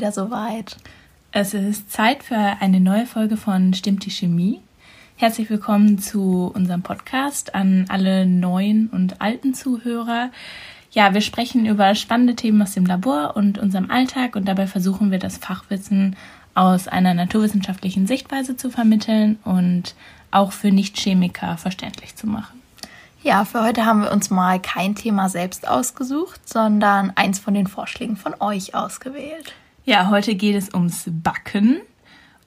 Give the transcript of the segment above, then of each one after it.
wieder soweit. Es ist Zeit für eine neue Folge von Stimmt die Chemie. Herzlich willkommen zu unserem Podcast an alle neuen und alten Zuhörer. Ja, wir sprechen über spannende Themen aus dem Labor und unserem Alltag und dabei versuchen wir das Fachwissen aus einer naturwissenschaftlichen Sichtweise zu vermitteln und auch für Nichtchemiker verständlich zu machen. Ja, für heute haben wir uns mal kein Thema selbst ausgesucht, sondern eins von den Vorschlägen von euch ausgewählt. Ja, heute geht es ums Backen.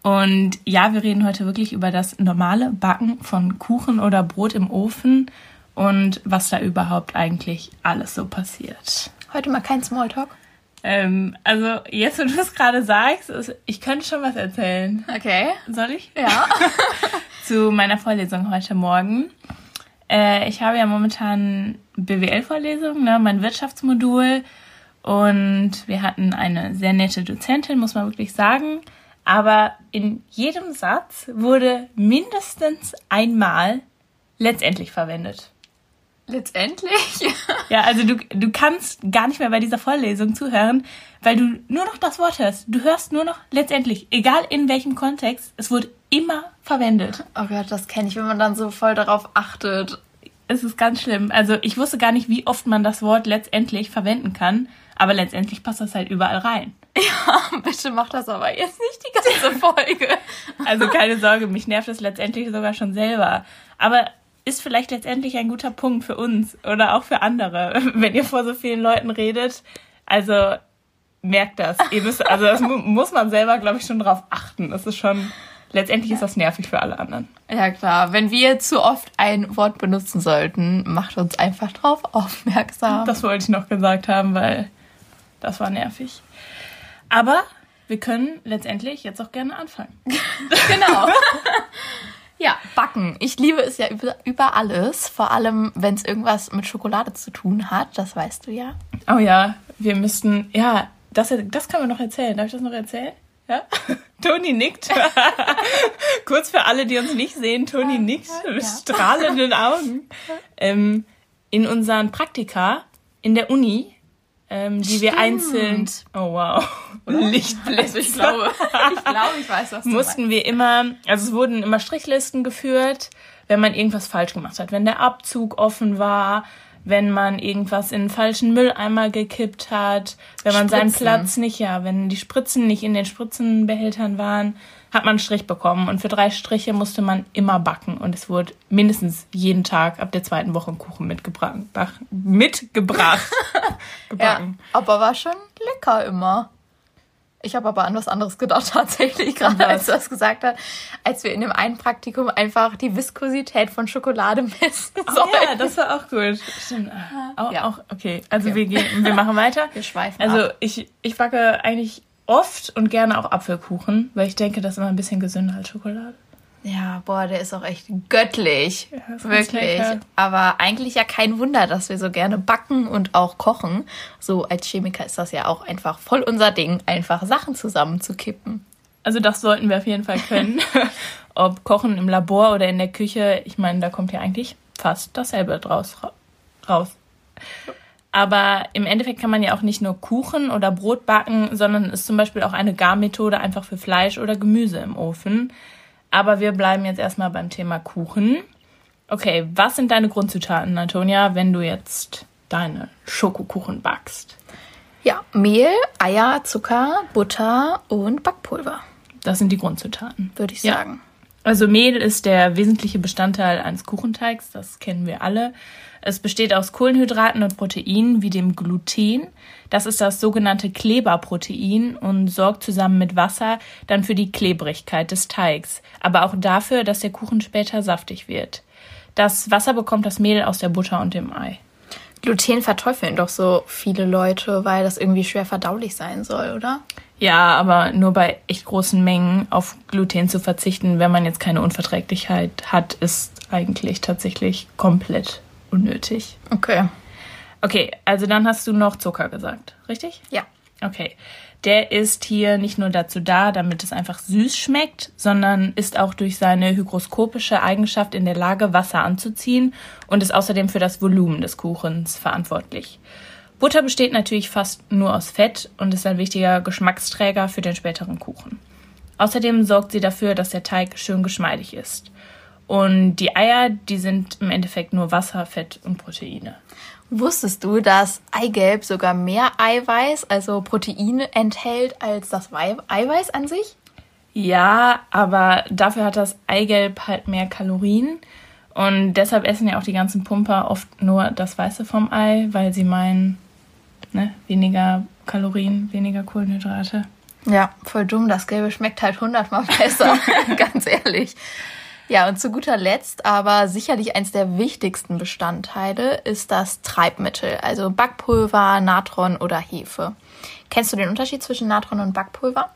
Und ja, wir reden heute wirklich über das normale Backen von Kuchen oder Brot im Ofen und was da überhaupt eigentlich alles so passiert. Heute mal kein Smalltalk. Ähm, also jetzt, wo du es gerade sagst, ich könnte schon was erzählen. Okay. Soll ich? Ja. Zu meiner Vorlesung heute Morgen. Äh, ich habe ja momentan BWL-Vorlesung, ne, mein Wirtschaftsmodul. Und wir hatten eine sehr nette Dozentin, muss man wirklich sagen. Aber in jedem Satz wurde mindestens einmal letztendlich verwendet. Letztendlich? ja, also du, du kannst gar nicht mehr bei dieser Vorlesung zuhören, weil du nur noch das Wort hörst. Du hörst nur noch letztendlich, egal in welchem Kontext, es wurde immer verwendet. Oh Gott, das kenne ich, wenn man dann so voll darauf achtet. Es ist ganz schlimm. Also ich wusste gar nicht, wie oft man das Wort letztendlich verwenden kann, aber letztendlich passt das halt überall rein. Ja, bitte mach das aber jetzt nicht die ganze Folge. also keine Sorge, mich nervt es letztendlich sogar schon selber. Aber ist vielleicht letztendlich ein guter Punkt für uns oder auch für andere, wenn ihr vor so vielen Leuten redet. Also merkt das. Ihr müsst, also das muss man selber, glaube ich, schon drauf achten. Das ist schon, letztendlich ist das nervig für alle anderen. Ja klar, wenn wir zu oft ein Wort benutzen sollten, macht uns einfach drauf aufmerksam. Das wollte ich noch gesagt haben, weil das war nervig. Aber wir können letztendlich jetzt auch gerne anfangen. genau. Ja, backen. Ich liebe es ja über, über alles. Vor allem, wenn es irgendwas mit Schokolade zu tun hat. Das weißt du ja. Oh ja, wir müssten, ja, das, das können wir noch erzählen. Darf ich das noch erzählen? Ja? Toni nickt. Kurz für alle, die uns nicht sehen, Toni nickt mit strahlenden Augen. Ähm, in unseren Praktika in der Uni ähm, die Stimmt. wir einzeln. Oh wow. Lichtblitz. Also ich glaube, ich glaube, ich weiß, was du Mussten meinst. wir immer, also es wurden immer Strichlisten geführt, wenn man irgendwas falsch gemacht hat. Wenn der Abzug offen war, wenn man irgendwas in den falschen Mülleimer gekippt hat, wenn man Spritzen. seinen Platz nicht, ja, wenn die Spritzen nicht in den Spritzenbehältern waren, hat man einen Strich bekommen. Und für drei Striche musste man immer backen. Und es wurde mindestens jeden Tag ab der zweiten Woche ein Kuchen mitgebracht. Mitgebracht. gebacken. Ja, aber war schon lecker immer. Ich habe aber an was anderes gedacht tatsächlich, gerade als du das gesagt hast, als wir in dem einen Praktikum einfach die Viskosität von Schokolade messen oh, sollten. Ja, das war auch gut. Stimmt. Auch, ja. auch okay. Also okay. wir gehen, wir machen weiter. Wir schweifen Also ab. ich ich backe eigentlich oft und gerne auch Apfelkuchen, weil ich denke, das ist immer ein bisschen gesünder als Schokolade. Ja, boah, der ist auch echt göttlich. Ja, Wirklich. Aber eigentlich ja kein Wunder, dass wir so gerne backen und auch kochen. So als Chemiker ist das ja auch einfach voll unser Ding, einfach Sachen zusammenzukippen. Also das sollten wir auf jeden Fall können. Ob kochen im Labor oder in der Küche, ich meine, da kommt ja eigentlich fast dasselbe draus raus. Aber im Endeffekt kann man ja auch nicht nur Kuchen oder Brot backen, sondern ist zum Beispiel auch eine Garmethode einfach für Fleisch oder Gemüse im Ofen. Aber wir bleiben jetzt erstmal beim Thema Kuchen. Okay, was sind deine Grundzutaten, Antonia, wenn du jetzt deine Schokokuchen backst? Ja, Mehl, Eier, Zucker, Butter und Backpulver. Das sind die Grundzutaten, würde ich sagen. Ja. Also Mehl ist der wesentliche Bestandteil eines Kuchenteigs, das kennen wir alle. Es besteht aus Kohlenhydraten und Proteinen wie dem Gluten. Das ist das sogenannte Kleberprotein und sorgt zusammen mit Wasser dann für die Klebrigkeit des Teigs, aber auch dafür, dass der Kuchen später saftig wird. Das Wasser bekommt das Mehl aus der Butter und dem Ei. Gluten verteufeln doch so viele Leute, weil das irgendwie schwer verdaulich sein soll, oder? Ja, aber nur bei echt großen Mengen auf Gluten zu verzichten, wenn man jetzt keine Unverträglichkeit hat, ist eigentlich tatsächlich komplett unnötig. Okay. Okay, also dann hast du noch Zucker gesagt, richtig? Ja. Okay. Der ist hier nicht nur dazu da, damit es einfach süß schmeckt, sondern ist auch durch seine hygroskopische Eigenschaft in der Lage, Wasser anzuziehen und ist außerdem für das Volumen des Kuchens verantwortlich. Butter besteht natürlich fast nur aus Fett und ist ein wichtiger Geschmacksträger für den späteren Kuchen. Außerdem sorgt sie dafür, dass der Teig schön geschmeidig ist. Und die Eier, die sind im Endeffekt nur Wasser, Fett und Proteine. Wusstest du, dass Eigelb sogar mehr Eiweiß, also Proteine, enthält als das Eiweiß an sich? Ja, aber dafür hat das Eigelb halt mehr Kalorien. Und deshalb essen ja auch die ganzen Pumper oft nur das Weiße vom Ei, weil sie meinen, ne, weniger Kalorien, weniger Kohlenhydrate. Ja, voll dumm. Das Gelbe schmeckt halt hundertmal besser, ganz ehrlich. Ja, und zu guter Letzt, aber sicherlich eins der wichtigsten Bestandteile, ist das Treibmittel, also Backpulver, Natron oder Hefe. Kennst du den Unterschied zwischen Natron und Backpulver?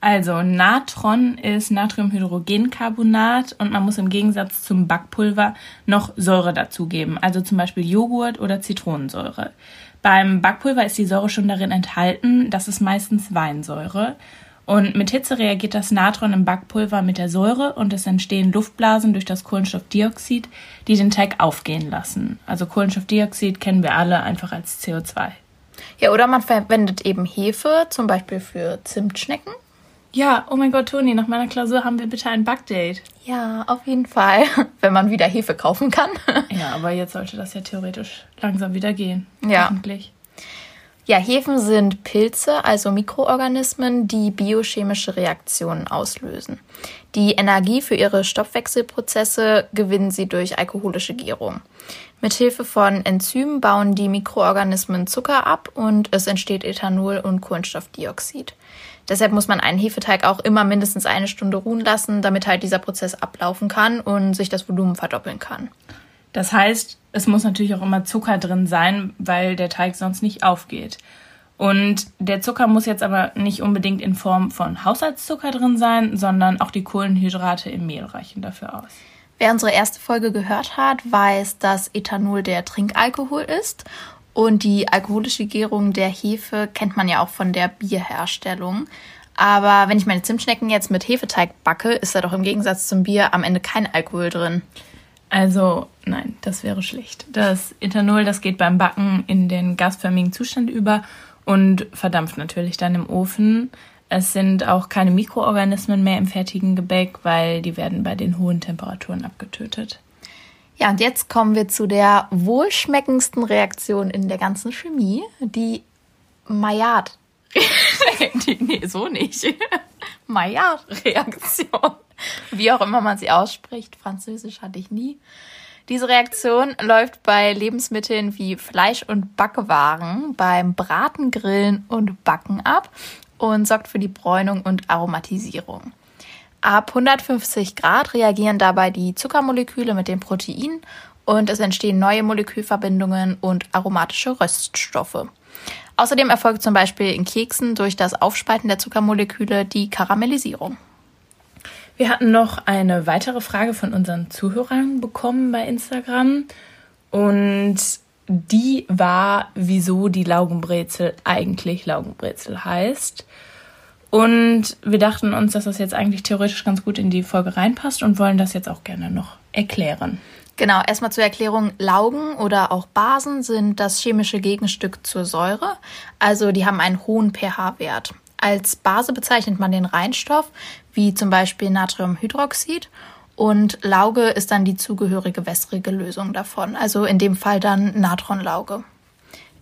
Also Natron ist Natriumhydrogencarbonat und man muss im Gegensatz zum Backpulver noch Säure dazugeben, also zum Beispiel Joghurt oder Zitronensäure. Beim Backpulver ist die Säure schon darin enthalten, das ist meistens Weinsäure. Und mit Hitze reagiert das Natron im Backpulver mit der Säure und es entstehen Luftblasen durch das Kohlenstoffdioxid, die den Teig aufgehen lassen. Also Kohlenstoffdioxid kennen wir alle einfach als CO2. Ja, oder man verwendet eben Hefe, zum Beispiel für Zimtschnecken. Ja, oh mein Gott, Toni, nach meiner Klausur haben wir bitte ein Backdate. Ja, auf jeden Fall, wenn man wieder Hefe kaufen kann. ja, aber jetzt sollte das ja theoretisch langsam wieder gehen. Ja. Hoffentlich. Ja, Hefen sind Pilze, also Mikroorganismen, die biochemische Reaktionen auslösen. Die Energie für ihre Stoffwechselprozesse gewinnen sie durch alkoholische Gärung. Mithilfe von Enzymen bauen die Mikroorganismen Zucker ab und es entsteht Ethanol und Kohlenstoffdioxid. Deshalb muss man einen Hefeteig auch immer mindestens eine Stunde ruhen lassen, damit halt dieser Prozess ablaufen kann und sich das Volumen verdoppeln kann. Das heißt, es muss natürlich auch immer Zucker drin sein, weil der Teig sonst nicht aufgeht. Und der Zucker muss jetzt aber nicht unbedingt in Form von Haushaltszucker drin sein, sondern auch die Kohlenhydrate im Mehl reichen dafür aus. Wer unsere erste Folge gehört hat, weiß, dass Ethanol der Trinkalkohol ist und die alkoholische Gärung der Hefe kennt man ja auch von der Bierherstellung. Aber wenn ich meine Zimtschnecken jetzt mit Hefeteig backe, ist da doch im Gegensatz zum Bier am Ende kein Alkohol drin. Also nein, das wäre schlecht. Das Ethanol, das geht beim Backen in den gasförmigen Zustand über und verdampft natürlich dann im Ofen. Es sind auch keine Mikroorganismen mehr im fertigen Gebäck, weil die werden bei den hohen Temperaturen abgetötet. Ja, und jetzt kommen wir zu der wohlschmeckendsten Reaktion in der ganzen Chemie, die Maillard. nee, so nicht. Maillard-Reaktion. Wie auch immer man sie ausspricht. Französisch hatte ich nie. Diese Reaktion läuft bei Lebensmitteln wie Fleisch und Backwaren beim Braten, Grillen und Backen ab und sorgt für die Bräunung und Aromatisierung. Ab 150 Grad reagieren dabei die Zuckermoleküle mit den Proteinen und es entstehen neue Molekülverbindungen und aromatische Röststoffe. Außerdem erfolgt zum Beispiel in Keksen durch das Aufspalten der Zuckermoleküle die Karamellisierung. Wir hatten noch eine weitere Frage von unseren Zuhörern bekommen bei Instagram und die war, wieso die Laugenbrezel eigentlich Laugenbrezel heißt. Und wir dachten uns, dass das jetzt eigentlich theoretisch ganz gut in die Folge reinpasst und wollen das jetzt auch gerne noch erklären. Genau, erstmal zur Erklärung. Laugen oder auch Basen sind das chemische Gegenstück zur Säure. Also die haben einen hohen pH-Wert. Als Base bezeichnet man den Reinstoff, wie zum Beispiel Natriumhydroxid. Und Lauge ist dann die zugehörige wässrige Lösung davon. Also in dem Fall dann Natronlauge.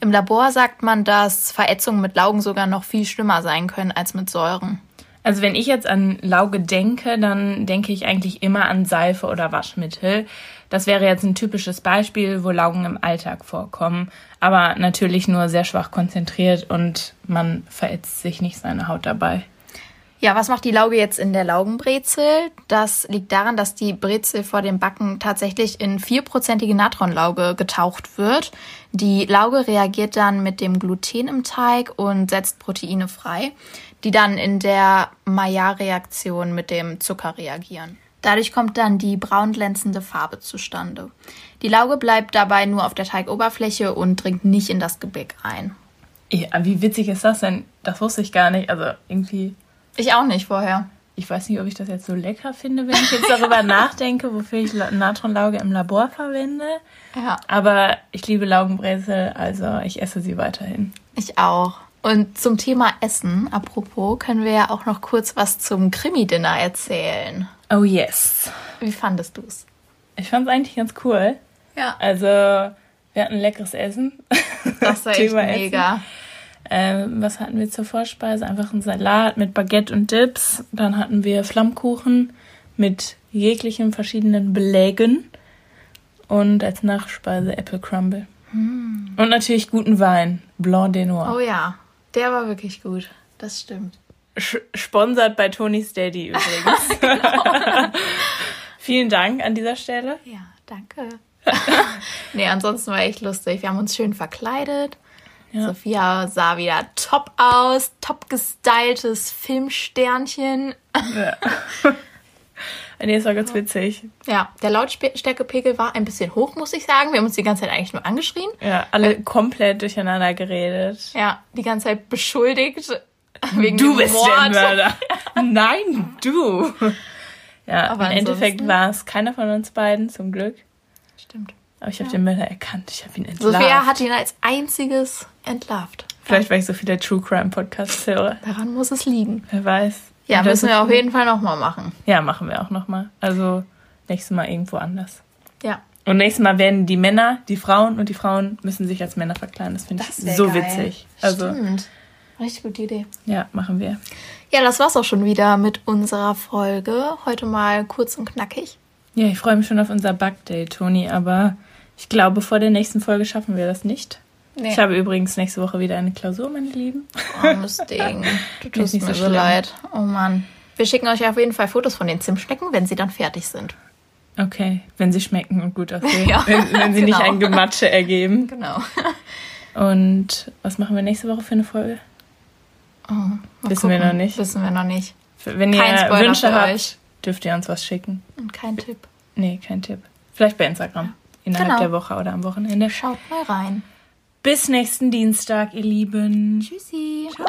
Im Labor sagt man, dass Verätzungen mit Laugen sogar noch viel schlimmer sein können als mit Säuren. Also wenn ich jetzt an Lauge denke, dann denke ich eigentlich immer an Seife oder Waschmittel. Das wäre jetzt ein typisches Beispiel, wo Laugen im Alltag vorkommen, aber natürlich nur sehr schwach konzentriert und man verätzt sich nicht seine Haut dabei. Ja, was macht die Lauge jetzt in der Laugenbrezel? Das liegt daran, dass die Brezel vor dem Backen tatsächlich in vierprozentige Natronlauge getaucht wird. Die Lauge reagiert dann mit dem Gluten im Teig und setzt Proteine frei, die dann in der Maillard-Reaktion mit dem Zucker reagieren. Dadurch kommt dann die braun glänzende Farbe zustande. Die Lauge bleibt dabei nur auf der Teigoberfläche und dringt nicht in das Gebäck ein. Ja, wie witzig ist das denn? Das wusste ich gar nicht. Also irgendwie ich auch nicht vorher. ich weiß nicht, ob ich das jetzt so lecker finde, wenn ich jetzt darüber nachdenke, wofür ich Natronlauge im Labor verwende. Ja. Aber ich liebe Laugenbrezel, also ich esse sie weiterhin. Ich auch. Und zum Thema Essen, apropos, können wir ja auch noch kurz was zum Krimi-Dinner erzählen. Oh yes. Wie fandest du es? Ich fand es eigentlich ganz cool. Ja. Also, wir hatten leckeres Essen. Das war echt mega. Ähm, was hatten wir zur Vorspeise? Einfach ein Salat mit Baguette und Dips. Dann hatten wir Flammkuchen mit jeglichen verschiedenen Belägen. Und als Nachspeise Apple Crumble. Mm. Und natürlich guten Wein. Blanc de Noir. Oh ja, der war wirklich gut. Das stimmt. sponsert bei Tony's Daddy übrigens. genau. Vielen Dank an dieser Stelle. Ja, danke. nee, ansonsten war echt lustig. Wir haben uns schön verkleidet. Ja. Sophia sah wieder top aus, top gestyltes Filmsternchen. Ja. nee, es war ganz witzig. Ja, der Lautstärkepegel war ein bisschen hoch, muss ich sagen. Wir haben uns die ganze Zeit eigentlich nur angeschrien. Ja, alle äh, komplett durcheinander geredet. Ja, die ganze Zeit beschuldigt. Wegen du bist Mord. der Mörder. Nein, du. Ja, Aber im Endeffekt war es keiner von uns beiden, zum Glück. Aber ich habe ja. den Mörder erkannt. Ich habe ihn entlarvt. Sophia hat ihn als einziges entlarvt. Vielleicht, weil ich so viele True Crime Podcasts höre. Daran muss es liegen. Wer weiß. Ja, Und müssen wir auf jeden Fall nochmal machen. Ja, machen wir auch nochmal. Also nächstes Mal irgendwo anders. Ja. Und nächstes Mal werden die Männer, die Frauen und die Frauen müssen sich als Männer verkleiden. Das finde ich so geil. witzig. Also, Stimmt. Richtig gute Idee. Ja, machen wir. Ja, das war's auch schon wieder mit unserer Folge. Heute mal kurz und knackig. Ja, ich freue mich schon auf unser Bug-Day, Toni, aber ich glaube, vor der nächsten Folge schaffen wir das nicht. Nee. Ich habe übrigens nächste Woche wieder eine Klausur, meine Lieben. Armes Ding. Du tust mir so, so leid. Oh Mann. Wir schicken euch auf jeden Fall Fotos von den Zimtschnecken, wenn sie dann fertig sind. Okay, wenn sie schmecken und gut aussehen. ja, wenn, wenn sie genau. nicht ein Gematsche ergeben. Genau. Und was machen wir nächste Woche für eine Folge? Oh, Wissen gucken. wir noch nicht. Wissen wir noch nicht. Wenn Kein ihr Spoiler Wünsche habt, euch. Dürft ihr uns was schicken. Und kein Tipp. Nee, kein Tipp. Vielleicht bei Instagram. Innerhalb genau. der Woche oder am Wochenende. Schaut mal rein. Bis nächsten Dienstag, ihr Lieben. Tschüssi. Ciao.